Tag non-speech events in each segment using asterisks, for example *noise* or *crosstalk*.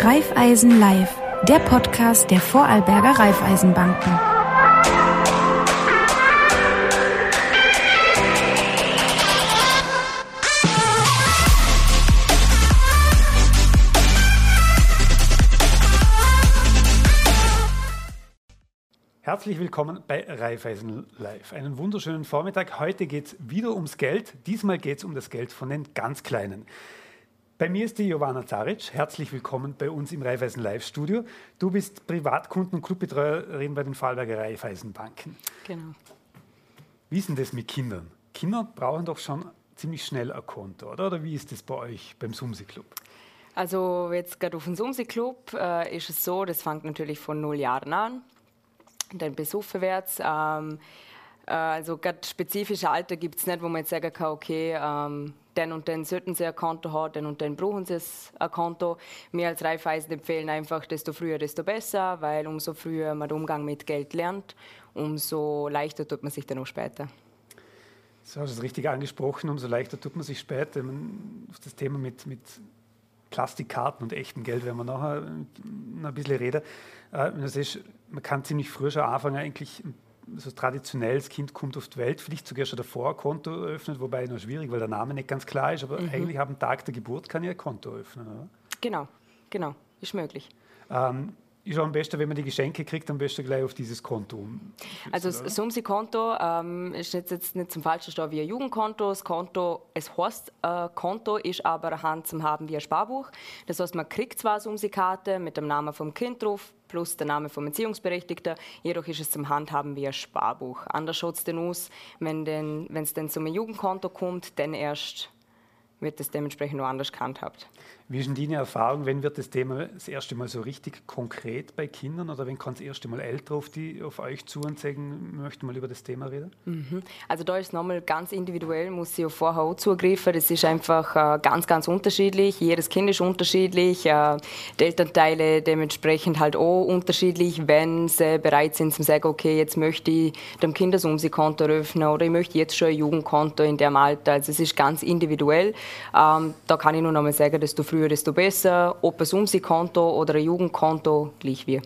Raiffeisen Live, der Podcast der Vorarlberger Raiffeisenbanken. Herzlich willkommen bei Raiffeisen Live. Einen wunderschönen Vormittag. Heute geht es wieder ums Geld. Diesmal geht es um das Geld von den ganz Kleinen. Bei mir ist die Jovana Zaric. Herzlich willkommen bei uns im Raiffeisen Live Studio. Du bist Privatkunden- und Clubbetreuerin bei den Vorarlberger Raiffeisenbanken. Genau. Wie ist denn das mit Kindern? Kinder brauchen doch schon ziemlich schnell ein Konto, oder? Oder wie ist das bei euch beim Sumsi Club? Also jetzt gerade auf dem Sumsi Club äh, ist es so, das fängt natürlich von null Jahren an dann bis aufwärts. Ähm, äh, also gerade spezifische Alter gibt es nicht, wo man jetzt sagen kann, okay, ähm, den und den sollten sie ein Konto haben, den und den brauchen sie ein Konto. Wir als Raiffeisen empfehlen einfach, desto früher, desto besser, weil umso früher man den Umgang mit Geld lernt, umso leichter tut man sich dann auch später. So hast du es richtig angesprochen, umso leichter tut man sich später. Auf das Thema mit, mit Plastikkarten und echtem Geld, wenn wir nachher ein bisschen reden. Äh, das ist, man kann ziemlich früh schon anfangen, eigentlich so traditionell, das Kind kommt auf die Welt, vielleicht sogar schon davor ein Konto eröffnet, wobei noch schwierig, weil der Name nicht ganz klar ist, aber mhm. eigentlich am Tag der Geburt kann ich ein Konto öffnen, oder? Genau, genau, ist möglich. Ähm, ist am besten, wenn man die Geschenke kriegt, am besten gleich auf dieses Konto Also das Sumsi-Konto ähm, ist jetzt, jetzt nicht zum Falschen stehen wie ein Jugendkonto. Das Konto, es heißt äh, Konto, ist aber Hand zum Haben wie ein Sparbuch. Das heißt, man kriegt zwar eine Sumsi-Karte mit dem Namen vom Kind drauf, plus der Name vom Erziehungsberechtigten, jedoch ist es zum Handhaben wie ein Sparbuch. Anders schaut es denn aus, wenn es dann zum Jugendkonto kommt, dann erst wird es dementsprechend noch anders gehandhabt. Wie ist denn deine Erfahrung, wenn wird das Thema das erste Mal so richtig konkret bei Kindern oder wenn kann das erste Mal Ältere auf, die, auf euch zu und sagen, möchten mal über das Thema reden? Mhm. Also da ist es nochmal ganz individuell, muss ich auf auch zugreifen. Das ist einfach äh, ganz, ganz unterschiedlich. Jedes Kind ist unterschiedlich. Äh, die Elternteile dementsprechend halt auch unterschiedlich, wenn sie bereit sind zu sagen, okay, jetzt möchte ich dem Kindersumsi-Konto eröffnen oder ich möchte jetzt schon ein Jugendkonto in dem Alter. Also es ist ganz individuell. Ähm, da kann ich nur nochmal sagen, dass du früher früher, desto besser. Ob es Umsi-Konto oder ein Jugendkonto, gleich wie.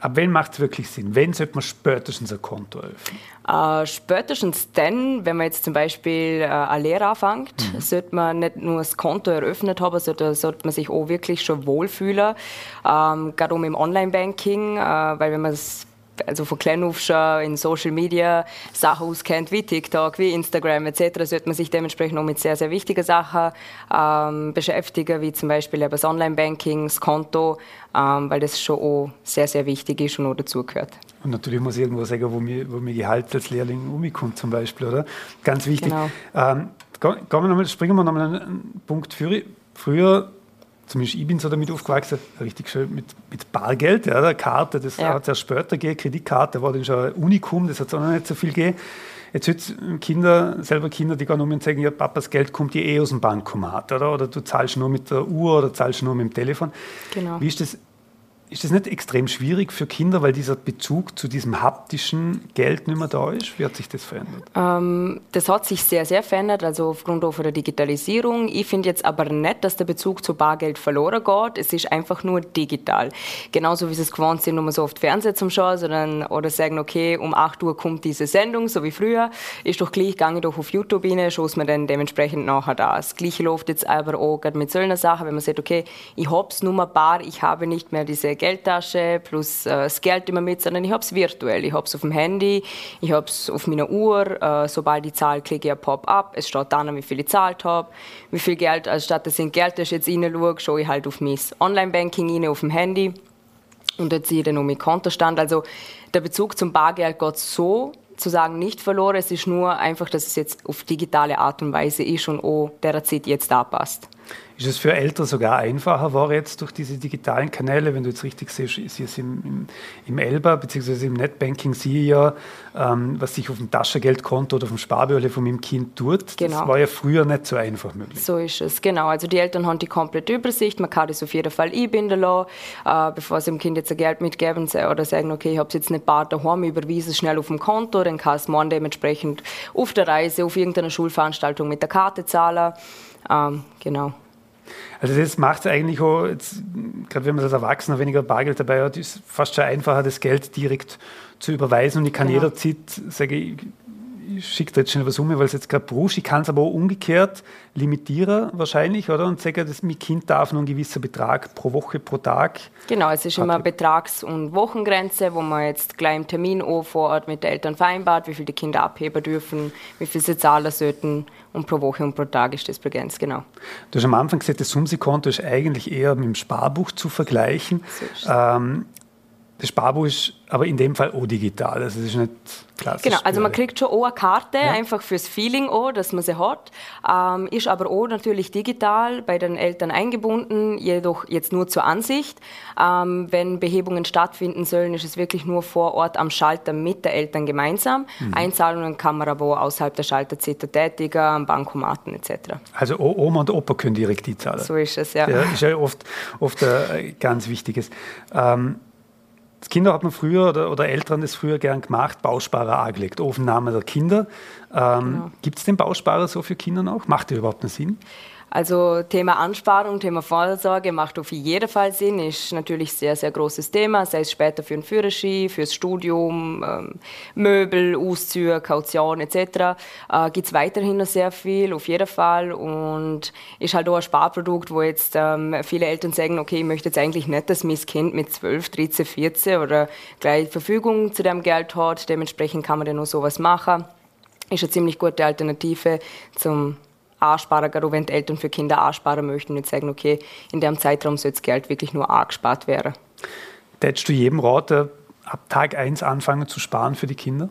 Ab wann macht es wirklich Sinn? Wann sollte man spätestens ein Konto öffnen? Äh, spätestens dann, wenn man jetzt zum Beispiel äh, eine Lehre anfängt, mhm. sollte man nicht nur das Konto eröffnet haben, sondern sollte man sich auch wirklich schon wohlfühlen. Ähm, gerade um im Online-Banking, äh, weil wenn man es also von klein auf schon in Social Media Sachen auskennt, wie TikTok, wie Instagram etc., sollte man sich dementsprechend auch mit sehr, sehr wichtigen Sachen ähm, beschäftigen, wie zum Beispiel das Online-Banking, das Konto, ähm, weil das schon auch sehr, sehr wichtig ist und auch dazugehört. Und natürlich muss ich irgendwo sagen, wo mir, wo mir Gehalt als Lehrling umkommt zum Beispiel, oder? Ganz wichtig. Genau. Ähm, wir nochmal, springen wir nochmal einen Punkt. Früher zumindest ich bin so damit aufgewachsen, richtig schön mit, mit Bargeld, ja, der Karte, das ja. hat es erst später gegeben, Kreditkarte war dann schon ein Unikum, das hat es auch noch nicht so viel gegeben. Jetzt wird Kinder, selber Kinder, die gehen um und sagen, ja, Papas Geld kommt eh aus dem Bankomat, oder? Oder du zahlst nur mit der Uhr oder zahlst nur mit dem Telefon. Genau. Wie ist das ist das nicht extrem schwierig für Kinder, weil dieser Bezug zu diesem haptischen Geld nicht mehr da ist? Wie hat sich das verändert? Ähm, das hat sich sehr, sehr verändert, also aufgrund der Digitalisierung. Ich finde jetzt aber nicht, dass der Bezug zu Bargeld verloren geht. Es ist einfach nur digital. Genauso wie sie es gewohnt sind, nur so oft Fernsehen zum Schauen, sondern oder sagen, okay, um 8 Uhr kommt diese Sendung, so wie früher. Ist doch gleich, gehe ich doch auf YouTube rein, schaue es mir dann dementsprechend nachher da. Das Gleiche läuft jetzt aber auch mit solchen Sachen, wenn man sagt, okay, ich habe es nur mal bar, ich habe nicht mehr diese Geldtasche plus äh, das Geld immer mit, sondern ich habe es virtuell. Ich habe es auf dem Handy, ich habe es auf meiner Uhr. Äh, sobald ich zahle, klicke ich ein Pop-up. Es steht dann, wie viel ich gezahlt habe, wie viel Geld, also statt dass ich in Geldtasche jetzt reinschaue, schaue ich halt auf mein Online-Banking rein, auf dem Handy. Und dort sehe ich dann noch meinen Kontostand. Also der Bezug zum Bargeld geht so zu sagen nicht verloren. Es ist nur einfach, dass es jetzt auf digitale Art und Weise ist und auch der Zeit jetzt da passt. Ist es für Eltern sogar einfacher war jetzt durch diese digitalen Kanäle, wenn du jetzt richtig siehst, ist es im, im, im Elba bzw. im Netbanking sehe ich ja, ähm, was sich auf dem Taschengeldkonto oder auf dem Sparbülle von meinem Kind tut. Genau. Das war ja früher nicht so einfach möglich. So ist es, genau. Also die Eltern haben die komplette Übersicht, man kann das auf jeden Fall einbinden lassen, äh, bevor sie dem Kind jetzt ein Geld mitgeben oder sagen, okay, ich habe es jetzt nicht bar daheim, überweise es schnell auf dem Konto, dann kann es morgen dementsprechend auf der Reise, auf irgendeiner Schulveranstaltung mit der Karte zahlen. Ähm, genau. Also das macht es eigentlich auch, gerade wenn man als Erwachsener weniger Bargeld dabei hat, ist fast schon einfacher, das Geld direkt zu überweisen und ich kann genau. jederzeit, sage ich, ich schicke da jetzt schnell was um, weil es jetzt gerade brauchst. Ich kann es aber auch umgekehrt limitieren wahrscheinlich, oder? Und sage, dass mein Kind darf nur ein gewisser Betrag pro Woche, pro Tag. Genau, es ist immer Betrags- und Wochengrenze, wo man jetzt gleich im Termin auch vor Ort mit den Eltern vereinbart, wie viel die Kinder abheben dürfen, wie viel sie zahlen sollten und pro Woche und pro Tag ist das begrenzt, genau. Du hast am Anfang gesagt, das Sumsi-Konto ist eigentlich eher mit dem Sparbuch zu vergleichen. So ähm, das Sparbuch ist aber in dem Fall auch digital. Also es ist nicht klassisch. Genau, also man kriegt schon auch eine Karte, ja. einfach fürs Feeling auch, dass man sie hat. Ähm, ist aber auch natürlich digital bei den Eltern eingebunden, jedoch jetzt nur zur Ansicht. Ähm, wenn Behebungen stattfinden sollen, ist es wirklich nur vor Ort am Schalter mit den Eltern gemeinsam. Mhm. Einzahlungen kann man aber auch außerhalb der Schalterzeit tätigen, am Bankomaten etc. Also Oma und Opa können direkt die zahlen. So ist es, ja. ja ist ja oft, oft ein ganz wichtiges. Ähm, das Kinder hat man früher oder, oder Eltern das früher gern gemacht, Bausparer angelegt, Ofenname der Kinder. Ähm, genau. Gibt es den Bausparer so für Kinder noch? Macht der überhaupt einen Sinn? Also Thema Ansparung, Thema Vorsorge macht auf jeden Fall Sinn, ist natürlich sehr, sehr großes Thema, sei es später für einen Führerschein, fürs Studium, ähm, Möbel, Auszüge, Kaution etc. Äh, Gibt es weiterhin noch sehr viel, auf jeden Fall und ist halt auch ein Sparprodukt, wo jetzt ähm, viele Eltern sagen, okay, ich möchte jetzt eigentlich nicht, dass mein Kind mit 12, 13, 14 oder gleich Verfügung zu dem Geld hat, dementsprechend kann man dann noch sowas machen. Ist eine ziemlich gute Alternative zum ansparen, gerade wenn die Eltern für Kinder ansparen möchten und sagen, okay, in dem Zeitraum soll das Geld wirklich nur angespart werden. Tätst du jedem raten, ab Tag 1 anfangen zu sparen für die Kinder?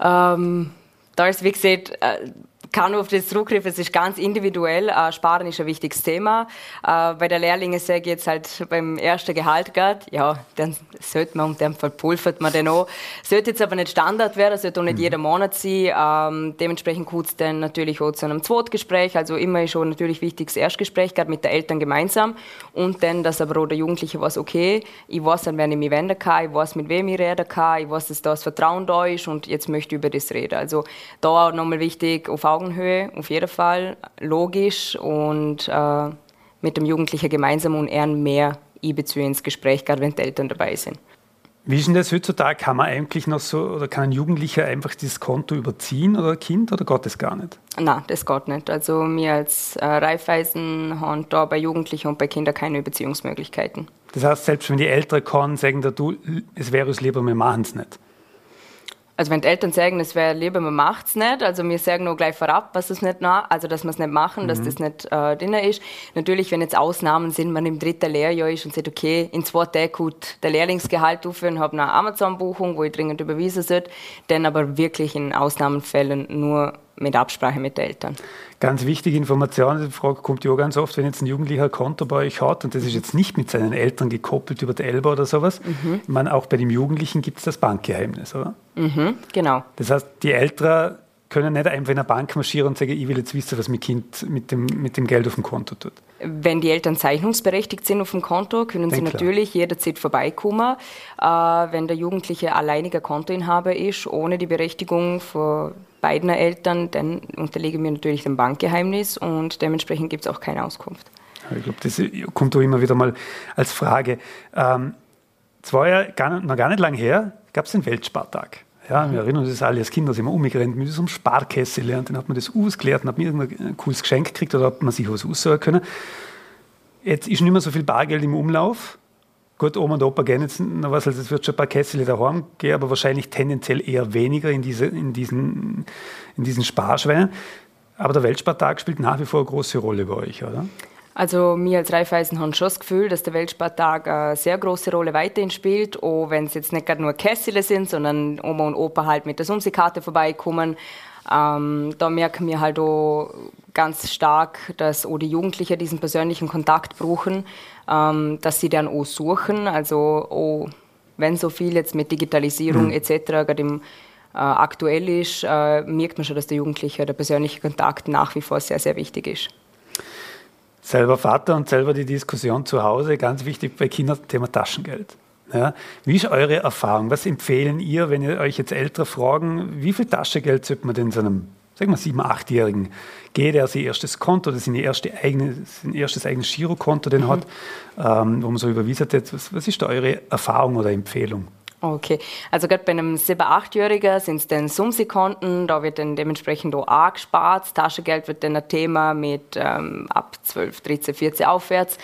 Ähm, da ist, wie gesagt, äh, kann auf das zurückgreifen, es ist ganz individuell. Äh, Sparen ist ein wichtiges Thema. Äh, bei der Lehrlinge sage ich jetzt halt beim ersten Gehalt gerade, ja, dann sollte man, und dann verpulvert man den auch. Sollte jetzt aber nicht Standard werden, sollte auch nicht mhm. jeder Monat sein. Ähm, dementsprechend kommt es dann natürlich auch zu einem Zweitgespräch. Also immer ist schon natürlich wichtig das Erstgespräch, gerade mit den Eltern gemeinsam. Und dann, dass aber auch der Jugendliche weiß, okay, ich weiß, an wen ich mich wenden kann, ich weiß, mit wem ich reden kann, ich weiß, dass das Vertrauen da ist und jetzt möchte ich über das reden. Also da auch nochmal wichtig, auf Augen Augenhöhe, auf jeden Fall, logisch und äh, mit dem Jugendlichen gemeinsam und eher mehr einbeziehen ins Gespräch, gerade wenn die Eltern dabei sind. Wie ist denn das heutzutage? Kann man eigentlich noch so, oder kann ein Jugendlicher einfach dieses Konto überziehen oder ein Kind oder geht das gar nicht? Nein, das geht nicht. Also wir als äh, Raiffeisen haben da bei Jugendlichen und bei Kindern keine Überziehungsmöglichkeiten. Das heißt, selbst wenn die Eltern kommen, sagen da du, es wäre uns lieber, wir machen es nicht also wenn die Eltern sagen, es wäre lieber, man macht es nicht, also wir sagen nur gleich vorab, was es nicht also dass wir es nicht machen, mhm. dass das nicht äh, drin ist. Natürlich, wenn jetzt Ausnahmen sind, man im dritten Lehrjahr ist und sagt, okay, in zwei Tagen gut der Lehrlingsgehalt aufhören, habe eine Amazon-Buchung, wo ich dringend überwiesen sollte, dann aber wirklich in Ausnahmenfällen nur mit Absprache mit den Eltern. Ganz wichtige Information, die Frage kommt ja auch ganz oft, wenn jetzt ein Jugendlicher ein Konto bei euch hat und das ist jetzt nicht mit seinen Eltern gekoppelt über die Elba oder sowas. Mhm. Ich meine, auch bei dem Jugendlichen gibt es das Bankgeheimnis, oder? Mhm, genau. Das heißt, die Eltern können nicht einfach in eine Bank marschieren und sagen, ich will jetzt wissen, was mein Kind mit dem, mit dem Geld auf dem Konto tut. Wenn die Eltern zeichnungsberechtigt sind auf dem Konto, können sie Denk natürlich klar. jederzeit vorbeikommen. Äh, wenn der Jugendliche alleiniger Kontoinhaber ist, ohne die Berechtigung von beiden Eltern, dann unterlegen wir natürlich dem Bankgeheimnis und dementsprechend gibt es auch keine Auskunft. Ich glaube, das kommt auch immer wieder mal als Frage. Ähm, zwei Jahre, gar, noch gar nicht lang her, gab es den Weltspartag. Ja, wir erinnern uns alle als Kinder, sind wir umgerannt mit diesem Sparkessel lernt, dann hat man das ausgeleert und hat mir irgendein cooles Geschenk gekriegt oder hat man sich was aussuchen können. Jetzt ist nicht mehr so viel Bargeld im Umlauf. Gut, Oma und Opa gehen jetzt noch was, also es wird schon ein paar Kessel daheim gehen, aber wahrscheinlich tendenziell eher weniger in, diese, in, diesen, in diesen Sparschweinen. Aber der Weltspartag spielt nach wie vor eine große Rolle bei euch, oder? Also wir als Raiffeisen haben schon das Gefühl, dass der Weltspartag eine sehr große Rolle weiterhin spielt, auch wenn es jetzt nicht gerade nur Kessel sind, sondern Oma und Opa halt mit der Sumsikarte vorbeikommen. Ähm, da merken wir halt auch ganz stark, dass auch die Jugendlichen diesen persönlichen Kontakt brauchen, ähm, dass sie dann auch suchen. Also auch wenn so viel jetzt mit Digitalisierung mhm. etc. gerade im äh, aktuell ist, äh, merkt man schon, dass der Jugendliche der persönliche Kontakt nach wie vor sehr, sehr wichtig ist selber Vater und selber die Diskussion zu Hause, ganz wichtig bei Kindern, Thema Taschengeld. Ja, wie ist eure Erfahrung? Was empfehlen ihr, wenn ihr euch jetzt Ältere fragen, wie viel Taschengeld sollte man denn so einem sagen wir, sieben-, achtjährigen geht, er sein erstes Konto, das ist erste eigene, sein erstes eigenes Girokonto, den mhm. hat, ähm, wo man so überwiesen hat. Was, was ist da eure Erfahrung oder Empfehlung? Okay, also gerade bei einem 7-, 8-Jährigen sind es dann Sumsi-Konten, da wird dann dementsprechend auch A gespart. Taschengeld wird dann ein Thema mit ähm, ab 12, 13, 14 aufwärts.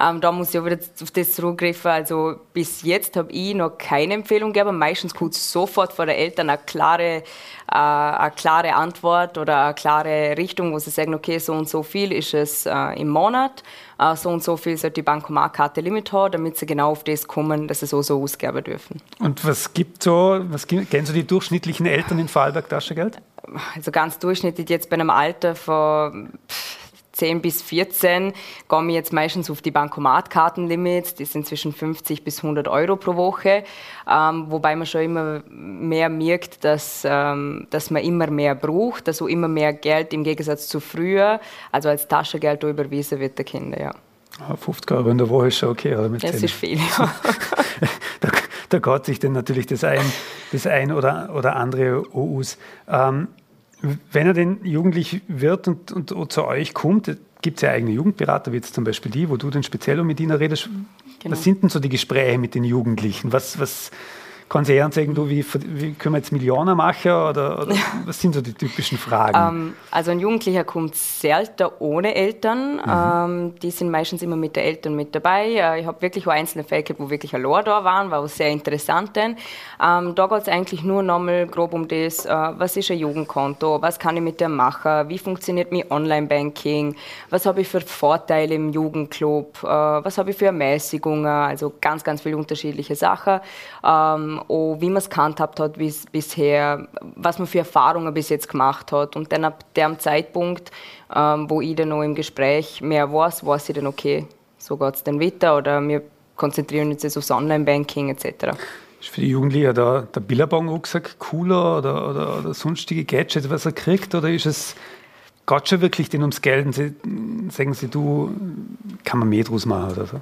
Ähm, da muss ich auch wieder auf das zurückgreifen. Also bis jetzt habe ich noch keine Empfehlung gegeben. Meistens kommt sofort von den Eltern eine klare, äh, eine klare Antwort oder eine klare Richtung, wo sie sagen, okay, so und so viel ist es äh, im Monat, äh, so und so viel sollte die Bankomatkarte Limit haben, damit sie genau auf das kommen, dass sie so so ausgeben dürfen. Und was gibt so, was kennen so die durchschnittlichen Eltern in Vorarlberg Taschengeld? Also ganz durchschnittlich jetzt bei einem Alter von pff, 10 bis 14 komme ich jetzt meistens auf die Bankomatkartenlimits, die sind zwischen 50 bis 100 Euro pro Woche, ähm, wobei man schon immer mehr merkt, dass, ähm, dass man immer mehr braucht, also immer mehr Geld im Gegensatz zu früher, also als Taschengeld überwiesen wird der Kinder, ja. 50 Euro in der Woche ist schon okay. Oder mit das 10. ist viel, ja. *laughs* da, da geht sich dann natürlich das ein, das ein oder, oder andere aus. Ähm, wenn er denn jugendlich wird und, und, und zu euch kommt, gibt es ja eigene Jugendberater, wie jetzt zum Beispiel die, wo du dann speziell mit ihnen redest. Genau. Was sind denn so die Gespräche mit den Jugendlichen? Was, was, kann sie eher sagen, du, wie, wie können wir jetzt Millionen machen oder, oder *laughs* was sind so die typischen Fragen? Ähm, also ein Jugendlicher kommt selten ohne Eltern. Mhm. Ähm, die sind meistens immer mit den Eltern mit dabei. Äh, ich habe wirklich auch einzelne Fälle gehabt, wo wirklich allein da waren, war auch sehr interessant. Denn. Ähm, da geht es eigentlich nur nochmal grob um das, äh, was ist ein Jugendkonto, was kann ich mit dem machen, wie funktioniert mein Online-Banking, was habe ich für Vorteile im Jugendclub, äh, was habe ich für Ermäßigungen, also ganz, ganz viele unterschiedliche Sachen. Ähm, auch wie man es gehandhabt hat bis, bisher, was man für Erfahrungen bis jetzt gemacht hat. Und dann ab dem Zeitpunkt, ähm, wo ich dann noch im Gespräch mehr weiß, weiß ich dann, okay, so geht es dann weiter oder wir konzentrieren uns jetzt aufs Online-Banking etc. Ist für die Jugendlichen der, der Billabong-Rucksack cooler oder, oder, oder sonstige Gadgets, was er kriegt? Oder ist es geht schon wirklich denn ums Geld sagen Sie, du, kann man mehr draus machen oder so?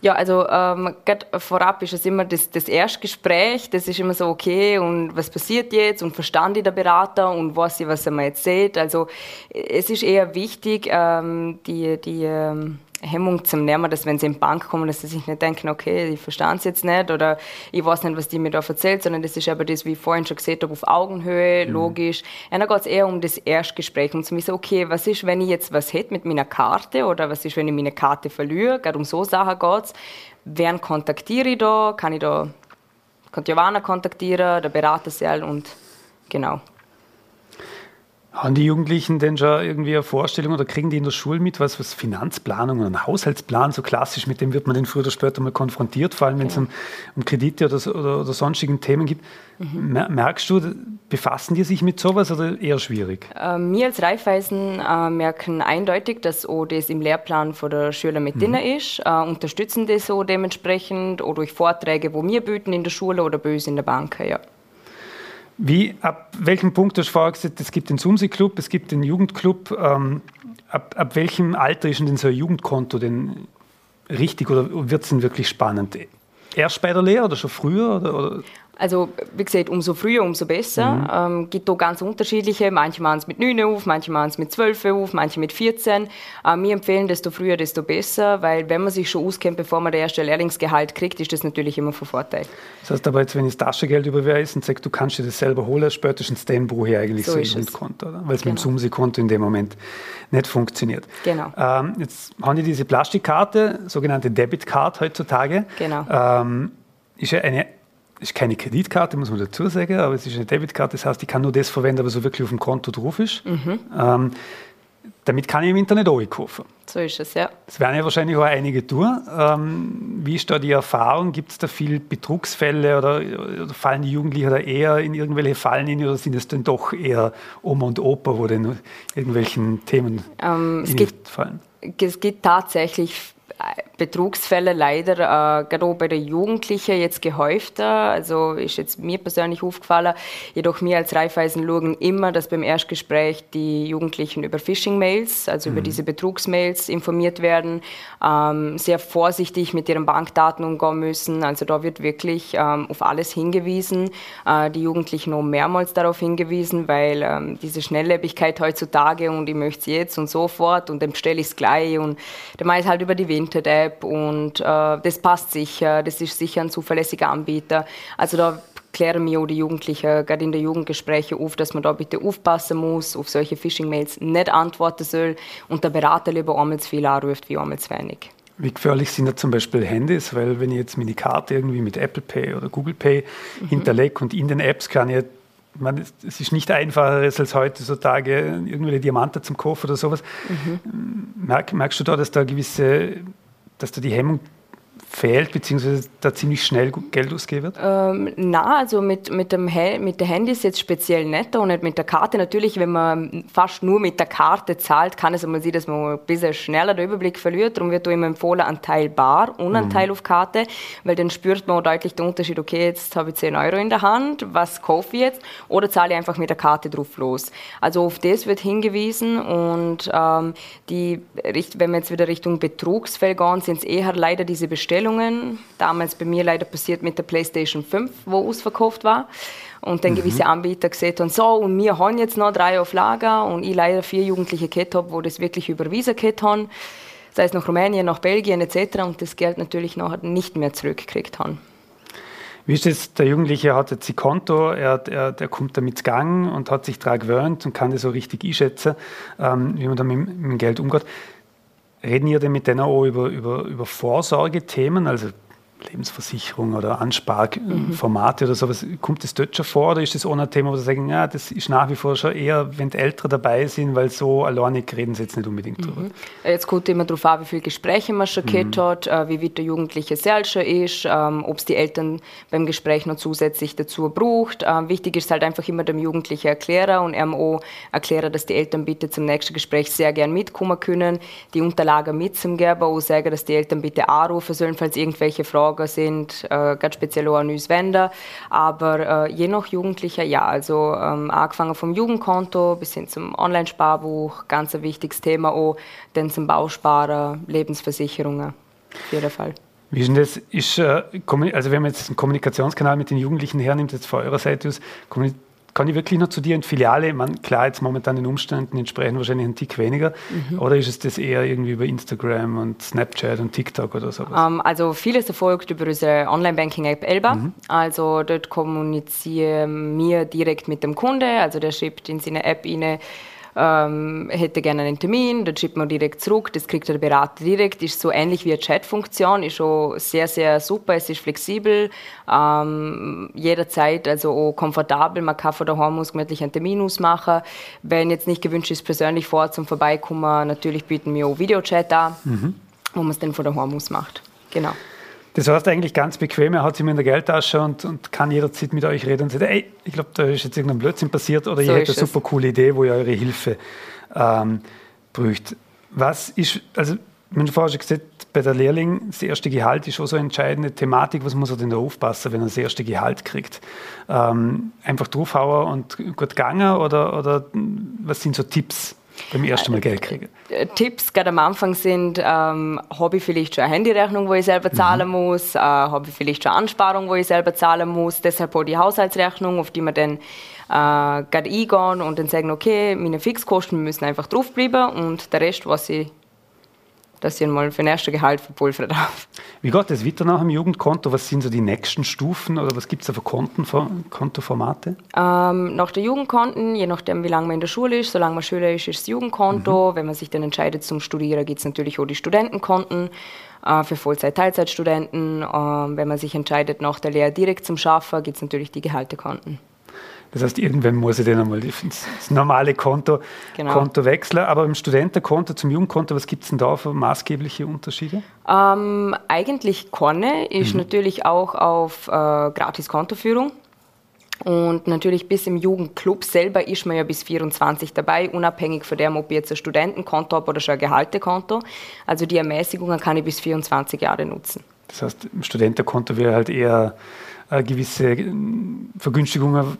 Ja, also ähm, vorab ist es immer das, das Erstgespräch, das ist immer so, okay, und was passiert jetzt und verstand ich der Berater und weiß ich, was er mir jetzt sieht. Also es ist eher wichtig, ähm, die, die ähm, Hemmung zum Nehmen, dass wenn sie in die Bank kommen, dass sie sich nicht denken, okay, ich verstehe es jetzt nicht oder ich weiß nicht, was die mir da erzählt, sondern das ist aber das, wie ich vorhin schon gesagt habe, auf Augenhöhe, mhm. logisch. Und dann geht es eher um das Erstgespräch, um zu wissen, okay, was ist, wenn ich jetzt was hätte mit meiner Karte oder was ist, wenn ich meine Karte verliere, gerade um so Sachen geht es. Wen kontaktiere ich da? Kann ich da, kann Giovanna kontaktieren, der Berater selber und genau. Haben die Jugendlichen denn schon irgendwie eine Vorstellung oder kriegen die in der Schule mit, was, was Finanzplanung oder ein Haushaltsplan, so klassisch, mit dem wird man den früher oder später mal konfrontiert, vor allem wenn es um, um, Kredite oder, oder, oder, sonstigen Themen gibt. Mhm. Merkst du, befassen die sich mit sowas oder eher schwierig? Ähm, wir als Raiffeisen äh, merken eindeutig, dass auch das im Lehrplan von der Schüler mit mhm. drin ist, äh, unterstützen das so dementsprechend oder durch Vorträge, wo wir bieten in der Schule oder uns in der Bank. Ja. Wie, ab welchem Punkt hast du vorher gesagt, es gibt den Sumsi-Club, es gibt den Jugendclub. Ähm, ab, ab welchem Alter ist denn so ein Jugendkonto denn richtig oder wird es denn wirklich spannend? Erst bei der Lehre oder schon früher? Oder, oder? Also, wie gesagt, umso früher, umso besser. Mhm. Ähm, gibt da ganz unterschiedliche. Manche machen es mit 9 auf, manche machen es mit 12 auf, manche mit 14. Ähm, wir empfehlen, desto früher, desto besser, weil wenn man sich schon auskennt, bevor man das erste Lehrlingsgehalt kriegt, ist das natürlich immer von Vorteil. Das heißt aber jetzt, wenn ich das Taschengeld überweise und sage, du kannst dir das selber holen, spätestens dann brauche ich eigentlich so, ein Grundkonto, weil es genau. mit dem Sumsi-Konto in dem Moment nicht funktioniert. Genau. Ähm, jetzt haben die diese Plastikkarte, sogenannte Debitcard heutzutage. Genau. Ähm, ist ja eine ist keine Kreditkarte, muss man dazu sagen, aber es ist eine Debitkarte, das heißt, ich kann nur das verwenden, was so wirklich auf dem Konto drauf ist. Mhm. Ähm, damit kann ich im Internet auch kaufen. So ist es, ja. Das werden ja wahrscheinlich auch einige tun. Ähm, wie ist da die Erfahrung? Gibt es da viel Betrugsfälle oder, oder, fallen die Jugendlichen da eher in irgendwelche Fallen hin oder sind es dann doch eher Oma und Opa, wo denn irgendwelchen Themen ähm, es gibt, fallen? Es gibt tatsächlich Betrugsfälle leider äh, gerade auch bei den Jugendlichen jetzt gehäufter. Also ist jetzt mir persönlich aufgefallen. Jedoch mir als Raiffeisen schauen immer, dass beim Erstgespräch die Jugendlichen über Phishing-Mails, also mhm. über diese Betrugsmails informiert werden, ähm, sehr vorsichtig mit ihren Bankdaten umgehen müssen. Also da wird wirklich ähm, auf alles hingewiesen. Äh, die Jugendlichen auch mehrmals darauf hingewiesen, weil ähm, diese Schnelllebigkeit heutzutage und ich möchte es jetzt und so fort und dann bestelle ich es gleich und dann mache ich es halt über die Vinted-App App und äh, das passt sicher, das ist sicher ein zuverlässiger Anbieter. Also da klären mir auch die Jugendlichen, gerade in den Jugendgesprächen auf, dass man da bitte aufpassen muss, auf solche Phishing-Mails nicht antworten soll und der Berater lieber einmal zu viel anruft wie einmal zu wenig. Wie gefährlich sind da zum Beispiel Handys? Weil wenn ich jetzt meine Karte irgendwie mit Apple Pay oder Google Pay mhm. hinterlege und in den Apps kann ich man, es ist nicht einfacher als heutzutage irgendwelche Diamanten zum Kaufen oder sowas. Mhm. Merk, merkst du da, dass da gewisse dass da die Hemmung fehlt, beziehungsweise da ziemlich schnell Geld ausgegeben wird? Ähm, na, also mit, mit, dem mit der Handys jetzt speziell nicht und nicht mit der Karte. Natürlich, wenn man fast nur mit der Karte zahlt, kann es einmal sein, dass man ein bisschen schneller den Überblick verliert. Darum wird immer empfohlen, ein Teil bar und ein mhm. Teil auf Karte, weil dann spürt man auch deutlich den Unterschied, okay, jetzt habe ich 10 Euro in der Hand, was kaufe ich jetzt? Oder zahle ich einfach mit der Karte drauf los? Also auf das wird hingewiesen und ähm, die, wenn wir jetzt wieder Richtung Betrugsfälle gehen, sind es eher leider diese Bestellungen Bestellungen. Damals bei mir leider passiert mit der PlayStation 5, wo ausverkauft war. Und dann mhm. gewisse Anbieter gesagt haben, so, und wir haben jetzt noch drei auf Lager und ich leider vier Jugendliche gehabt habe, die das wirklich überwiesen gehabt haben. Sei es nach Rumänien, nach Belgien etc. und das Geld natürlich nachher nicht mehr zurückgekriegt haben. Wie ist es, der Jugendliche hat jetzt ein Konto, er, er, der kommt damit Gang und hat sich daran gewöhnt und kann das so richtig einschätzen, ähm, wie man da mit, mit dem Geld umgeht. Reden ihr denn mit denen auch über, über, über Vorsorgethemen, also Lebensversicherung oder Ansparformate mhm. oder sowas, kommt das dort schon vor oder ist das auch ein Thema, wo Sie sagen, ja, das ist nach wie vor schon eher, wenn die Ältere dabei sind, weil so alleine reden Sie jetzt nicht unbedingt drüber. Mhm. Jetzt kommt immer darauf an, wie viele Gespräche man schon mhm. hat, äh, wie weit der Jugendliche selbst schon ist, ähm, ob es die Eltern beim Gespräch noch zusätzlich dazu braucht. Ähm, wichtig ist halt einfach immer dem Jugendlichen erklären und auch erklären, dass die Eltern bitte zum nächsten Gespräch sehr gern mitkommen können, die Unterlagen mitzugeben, auch sagen, dass die Eltern bitte anrufen sollen, falls irgendwelche Fragen Fragen sind, äh, ganz speziell auch an uns wenden. Aber äh, je nach Jugendlicher, ja, also ähm, angefangen vom Jugendkonto bis hin zum Online-Sparbuch, ganz ein wichtiges Thema auch, dann zum Bausparen, Lebensversicherungen, auf jeden Fall. Wie ist denn das? Ist, äh, also wenn man jetzt einen Kommunikationskanal mit den Jugendlichen hernimmt, jetzt von eurer Seite aus, kann ich wirklich noch zu dir in die Filiale? Man, klar, jetzt momentan den Umständen entsprechend wahrscheinlich ein Tick weniger. Mhm. Oder ist es das eher irgendwie über Instagram und Snapchat und TikTok oder sowas? Um, ähm, also vieles erfolgt über unsere Online-Banking-App Elba. Mhm. Also dort kommunizieren wir direkt mit dem Kunde. Also der schreibt in seine App rein, ähm, hätte gerne einen Termin, dann schickt man direkt zurück, das kriegt der Berater direkt, ist so ähnlich wie eine Chatfunktion, ist schon sehr, sehr super, es ist flexibel, ähm, jederzeit, also auch komfortabel, man kann von daheim aus gemütlich einen Termin ausmachen, wenn jetzt nicht gewünscht ist, persönlich vor zum Vorbeikommen, natürlich bieten wir auch Videochat an, mhm. wo man es dann von daheim aus macht, genau. Das heißt eigentlich ganz bequem, er hat sie mir in der Geldtasche und, und kann jederzeit mit euch reden und sagt, ey, ich glaube, da ist jetzt irgendein Blödsinn passiert oder so ihr hättet eine super coole Idee, wo ihr eure Hilfe ähm, braucht. Was ist, also, wenn du vorher schon gesagt bei der Lehrling, das erste Gehalt ist auch so eine entscheidende Thematik. Was muss er denn da aufpassen, wenn er das erste Gehalt kriegt? Ähm, einfach draufhauen und gut gegangen oder, oder was sind so Tipps? Beim ersten Mal Geld kriegen? Äh, Tipps gerade am Anfang sind, ähm, habe ich vielleicht schon eine Handyrechnung, wo ich selber zahlen mhm. muss, äh, habe ich vielleicht schon eine Ansparung, wo ich selber zahlen muss, deshalb auch die Haushaltsrechnung, auf die man dann äh, gerade eingehen und dann sagen, okay, meine Fixkosten müssen einfach draufbleiben und der Rest, was ich dass ich einmal für den ersten Gehalt verpulvern darf. Wie geht das weiter nach dem Jugendkonto? Was sind so die nächsten Stufen oder was gibt es da für Konten, Kontoformate? Ähm, nach der Jugendkonten, je nachdem wie lange man in der Schule ist, solange man Schüler ist, ist das Jugendkonto. Mhm. Wenn man sich dann entscheidet zum Studieren, gibt es natürlich auch die Studentenkonten äh, für Vollzeit-Teilzeitstudenten. Äh, wenn man sich entscheidet, nach der Lehre direkt zum Schaffen, gibt es natürlich die Gehaltekonten. Das heißt, irgendwann muss ich dann einmal das normale Konto, genau. Konto wechseln. Aber im Studentenkonto zum Jugendkonto, was gibt es denn da für maßgebliche Unterschiede? Ähm, eigentlich keine. Ist mhm. natürlich auch auf äh, Gratis-Kontoführung. Und natürlich bis im Jugendclub selber ist man ja bis 24 dabei, unabhängig von dem, ob ich jetzt ein Studentenkonto habe oder schon ein Gehaltekonto. Also die Ermäßigungen kann ich bis 24 Jahre nutzen. Das heißt, im Studentenkonto wäre halt eher eine gewisse Vergünstigungen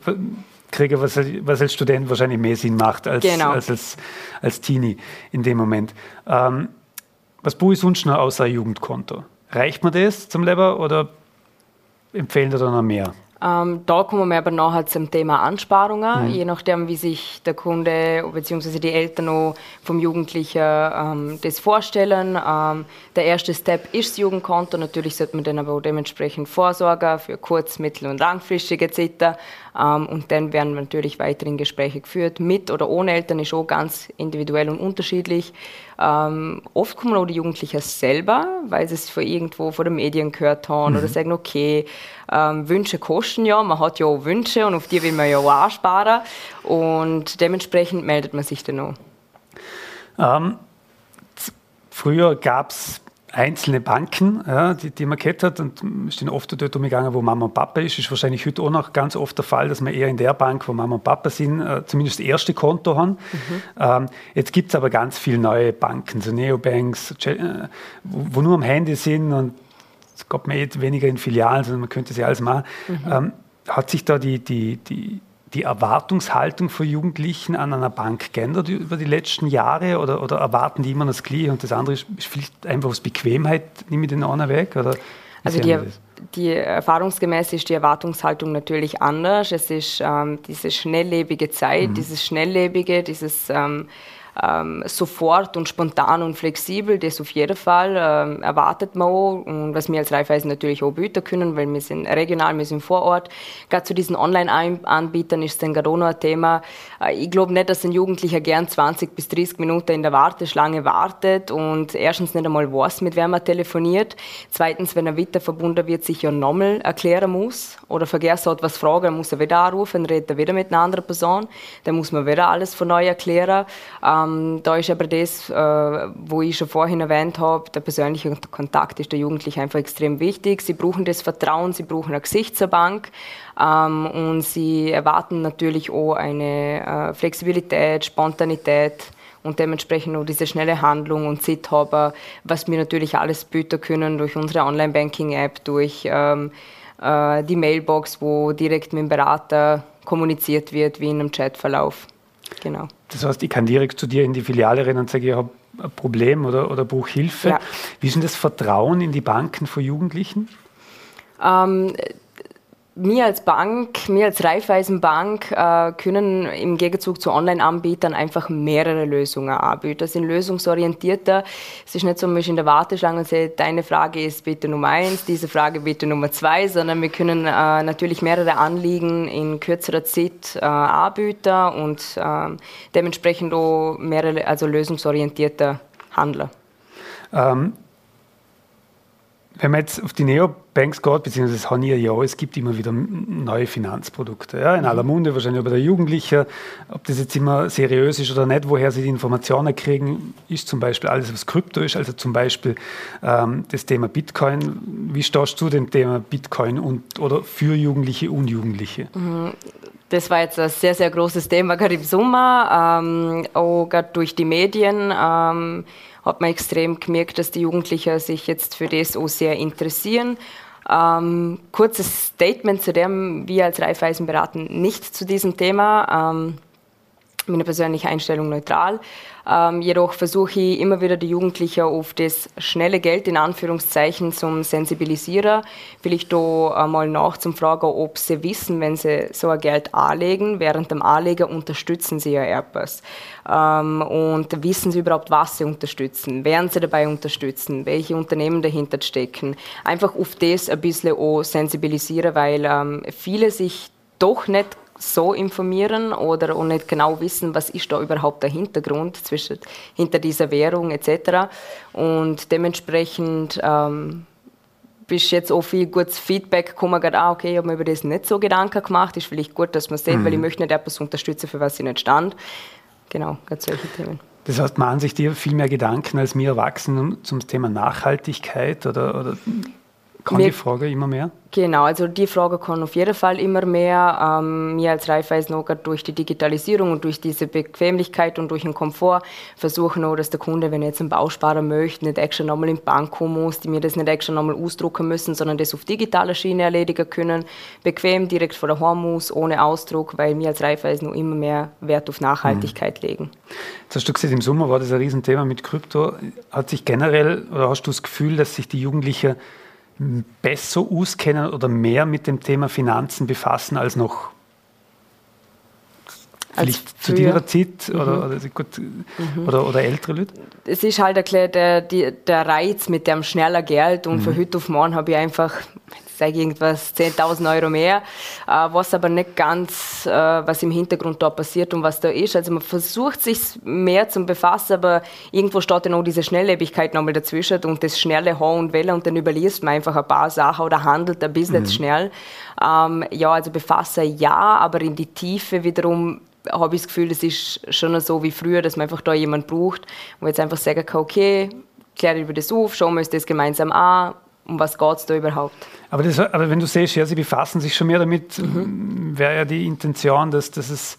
kriege, was, was als Student wahrscheinlich mehr Sinn macht als, genau. als, als, als Teenie in dem Moment. Ähm, was brauche ich sonst noch außer Jugendkonto? Reicht mir das zum Leber oder empfehlen Sie da noch mehr? Ähm, da kommen wir aber nachher zum Thema Ansparungen, mhm. je nachdem, wie sich der Kunde bzw. die Eltern auch vom Jugendlichen ähm, das vorstellen. Ähm, der erste Step ist das Jugendkonto. Natürlich sollte man dann aber auch dementsprechend vorsorgen für kurz-, mittel- und langfristige Zeit. Ähm, und dann werden natürlich weiterhin Gespräche geführt. Mit oder ohne Eltern ist auch ganz individuell und unterschiedlich. Ähm, oft kommen auch die Jugendlichen selber, weil sie es von irgendwo von den Medien gehört haben mhm. oder sagen, okay, ähm, Wünsche kosten ja, man hat ja auch Wünsche und auf die will man ja auch ansparen. Und dementsprechend meldet man sich dann auch. Ähm, früher gab es einzelne Banken, ja, die, die man kennt hat und sind oft dort umgegangen, wo Mama und Papa ist. Ist wahrscheinlich heute auch noch ganz oft der Fall, dass man eher in der Bank, wo Mama und Papa sind, äh, zumindest das erste Konto haben. Mhm. Ähm, jetzt gibt es aber ganz viele neue Banken, so Neobanks, äh, wo, wo, nur am Handy sind und es kommt man eh weniger in Filialen, sondern man könnte sie alles machen. Mhm. Ähm, hat sich da die, die, die die Erwartungshaltung von Jugendlichen an einer Bank geändert über die letzten Jahre oder, oder erwarten die immer das Gleiche und das andere ist, vielleicht einfach aus Bequemheit, nehme ich den einen weg? Oder also die, die, erfahrungsgemäß ist die Erwartungshaltung natürlich anders. Es ist ähm, diese schnelllebige Zeit, mhm. dieses schnelllebige, dieses ähm, ähm, sofort und spontan und flexibel, das auf jeden Fall ähm, erwartet man auch. Und was wir als Raiffeisen natürlich auch bieten können, weil wir sind regional, wir sind vor Ort. Gerade zu diesen Online-Anbietern ist es dann gerade auch noch ein Thema. Äh, ich glaube nicht, dass ein Jugendlicher gern 20 bis 30 Minuten in der Warteschlange wartet und erstens nicht einmal weiß, mit wem er telefoniert. Zweitens, wenn er weiter verbunden wird, sich ja nochmal erklären muss oder vergessen hat, was fragen, muss er wieder anrufen, redet er wieder mit einer anderen Person. Dann muss man wieder alles von neu erklären. Ähm, ähm, da ist aber das, äh, wo ich schon vorhin erwähnt habe, der persönliche Kontakt ist der Jugendliche einfach extrem wichtig. Sie brauchen das Vertrauen, sie brauchen eine Gesichtsbank ähm, und sie erwarten natürlich auch eine äh, Flexibilität, Spontanität und dementsprechend auch diese schnelle Handlung und Zeit haben, was wir natürlich alles bieten können durch unsere Online-Banking-App, durch ähm, äh, die Mailbox, wo direkt mit dem Berater kommuniziert wird, wie in einem Chatverlauf. Genau. Das heißt, ich kann direkt zu dir in die Filiale rennen und sage, ich habe ein Problem oder, oder brauche Hilfe. Ja. Wie ist denn das Vertrauen in die Banken von Jugendlichen? Ähm, wir als Bank, wir als Raiffeisenbank äh, können im Gegenzug zu Online-Anbietern einfach mehrere Lösungen anbieten. Das sind lösungsorientierter. Es ist nicht so, man in der Warteschlange und sagt, deine Frage ist bitte Nummer eins, diese Frage bitte Nummer zwei, sondern wir können äh, natürlich mehrere Anliegen in kürzerer Zeit äh, anbieten und äh, dementsprechend auch mehrere, also lösungsorientierter handeln. Ähm wenn man jetzt auf die Neobanks geht, beziehungsweise das haben ja, es gibt immer wieder neue Finanzprodukte. Ja, in aller mhm. Munde, wahrscheinlich bei der Jugendlichen. Ob das jetzt immer seriös ist oder nicht, woher sie die Informationen kriegen, ist zum Beispiel alles, was Krypto ist, also zum Beispiel ähm, das Thema Bitcoin. Wie stehst du dem Thema Bitcoin und, oder für Jugendliche und Jugendliche? Mhm. Das war jetzt ein sehr, sehr großes Thema gerade im Sommer, ähm, auch gerade durch die Medien. Ähm, hat man extrem gemerkt, dass die Jugendlichen sich jetzt für das auch sehr interessieren. Ähm, kurzes Statement zu dem, wir als Raiffeisen beraten nicht zu diesem Thema. Ähm, meine persönliche Einstellung neutral. Ähm, jedoch versuche ich immer wieder die Jugendlichen auf das schnelle Geld in Anführungszeichen zum Sensibilisieren. Vielleicht da einmal nach zum Fragen, ob sie wissen, wenn sie so ein Geld anlegen, während dem Anlegen unterstützen sie ja etwas. Ähm, und wissen sie überhaupt, was sie unterstützen? Werden sie dabei unterstützen? Welche Unternehmen dahinter stecken? Einfach auf das ein bisschen auch sensibilisieren, weil ähm, viele sich doch nicht so informieren oder auch nicht genau wissen, was ist da überhaupt der Hintergrund zwischen, hinter dieser Währung etc. Und dementsprechend ähm, bist jetzt auch viel gutes Feedback gekommen, gerade, ah, okay, ich habe mir über das nicht so Gedanken gemacht, ist vielleicht gut, dass man sieht, mhm. weil ich möchte nicht etwas unterstützen, für was sie nicht stand. Genau, gerade solche Themen. Das heißt, man an sich dir viel mehr Gedanken als mir Erwachsenen zum Thema Nachhaltigkeit oder, oder Kann die Frage immer mehr? Genau, also die Frage kann auf jeden Fall immer mehr. Ähm, wir als Raiffeisen auch durch die Digitalisierung und durch diese Bequemlichkeit und durch den Komfort versuchen auch, dass der Kunde, wenn er jetzt einen Bausparer möchte, nicht extra nochmal in die Bank kommen muss, die mir das nicht extra nochmal ausdrucken müssen, sondern das auf digitaler Schiene erledigen können, bequem direkt vor der Home aus, ohne Ausdruck, weil wir als Raiffeisen noch immer mehr Wert auf Nachhaltigkeit mhm. legen. Jetzt hast du gesagt, im Sommer war das ein Riesenthema mit Krypto. Hat sich generell, oder hast du das Gefühl, dass sich die Jugendlichen besser auskennen oder mehr mit dem Thema Finanzen befassen als noch vielleicht zu ihrer Zeit mhm. oder, oder, gut, mhm. oder, oder, ältere Leute? Es ist halt ein der, der Reiz mit dem schneller Geld und mhm. von heute auf morgen habe ich einfach sage irgendwas, 10.000 Euro mehr, äh, was aber nicht ganz, äh, was im Hintergrund da passiert und was da ist. Also man versucht sich mehr zu befassen, aber irgendwo steht dann auch diese Schnelllebigkeit nochmal dazwischen und das schnelle Hauen und Welle und dann überliest man einfach ein paar Sachen oder handelt ein bisschen mhm. schnell. Ähm, ja, also befassen ja, aber in die Tiefe wiederum habe ich das Gefühl, das ist schon so wie früher, dass man einfach da jemand braucht, wo jetzt einfach sagen kann, okay, kläre über das auf, schauen wir uns das gemeinsam an, um was geht es da überhaupt. Aber, das, aber wenn du siehst, ja, sie befassen sich schon mehr damit, mhm. wäre ja die Intention, dass, dass, es,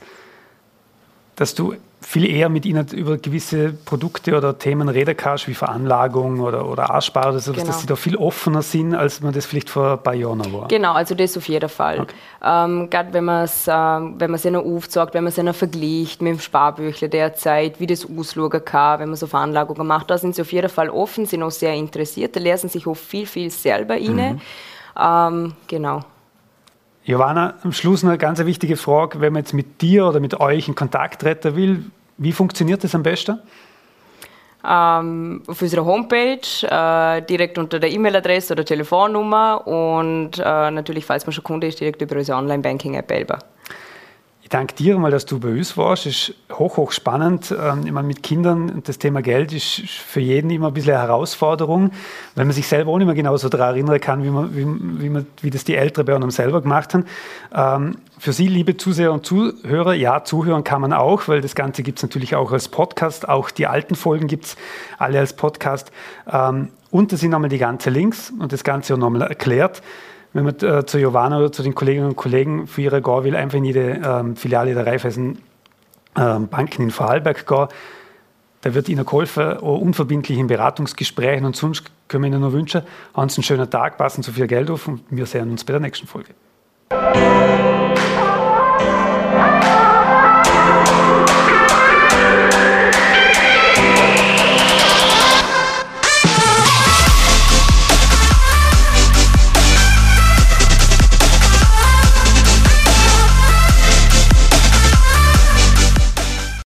dass du viel eher mit ihnen über gewisse Produkte oder Themen reden kannst, wie Veranlagung oder, oder Ansparung, also genau. dass sie da viel offener sind, als man das vielleicht vor ein paar Jahren war. Genau, also das auf jeden Fall. Okay. Ähm, Gerade wenn man es ähm, wenn man noch aufzeigt, wenn man es noch vergleicht mit dem Sparbüchle der Zeit, wie das ausschauen kann, wenn man so Veranlagungen macht, da sind sie auf jeden Fall offen, sind auch sehr interessiert, da lesen sich auch viel, viel selber inne. Mhm. Ähm, genau. Johanna, am Schluss noch eine ganz wichtige Frage. Wenn man jetzt mit dir oder mit euch in Kontakt treten will, wie funktioniert das am besten? Ähm, auf unserer Homepage, äh, direkt unter der E-Mail-Adresse oder Telefonnummer und äh, natürlich, falls man schon Kunde ist, direkt über unsere Online-Banking-App selber. Ich danke dir mal, dass du bei uns warst. Ist hoch, hoch spannend. Ähm, ich meine, mit Kindern, das Thema Geld ist für jeden immer ein bisschen eine Herausforderung, weil man sich selber auch nicht mehr genau so daran erinnern kann, wie, man, wie, wie, man, wie das die Älteren bei einem selber gemacht haben. Ähm, für Sie, liebe Zuseher und Zuhörer, ja, zuhören kann man auch, weil das Ganze gibt es natürlich auch als Podcast. Auch die alten Folgen gibt es alle als Podcast. Ähm, und da sind nochmal die ganzen Links und das Ganze auch nochmal erklärt wenn man äh, zu Giovanna oder zu den Kolleginnen und Kollegen für ihre Go will, einfach in jede ähm, Filiale der Raiffeisen ähm, Banken in Vorarlberg gehen. Da wird Ihnen geholfen, auch unverbindlich in Beratungsgesprächen und sonst können wir Ihnen nur wünschen, haben Sie einen schönen Tag, passen Sie viel Geld auf und wir sehen uns bei der nächsten Folge.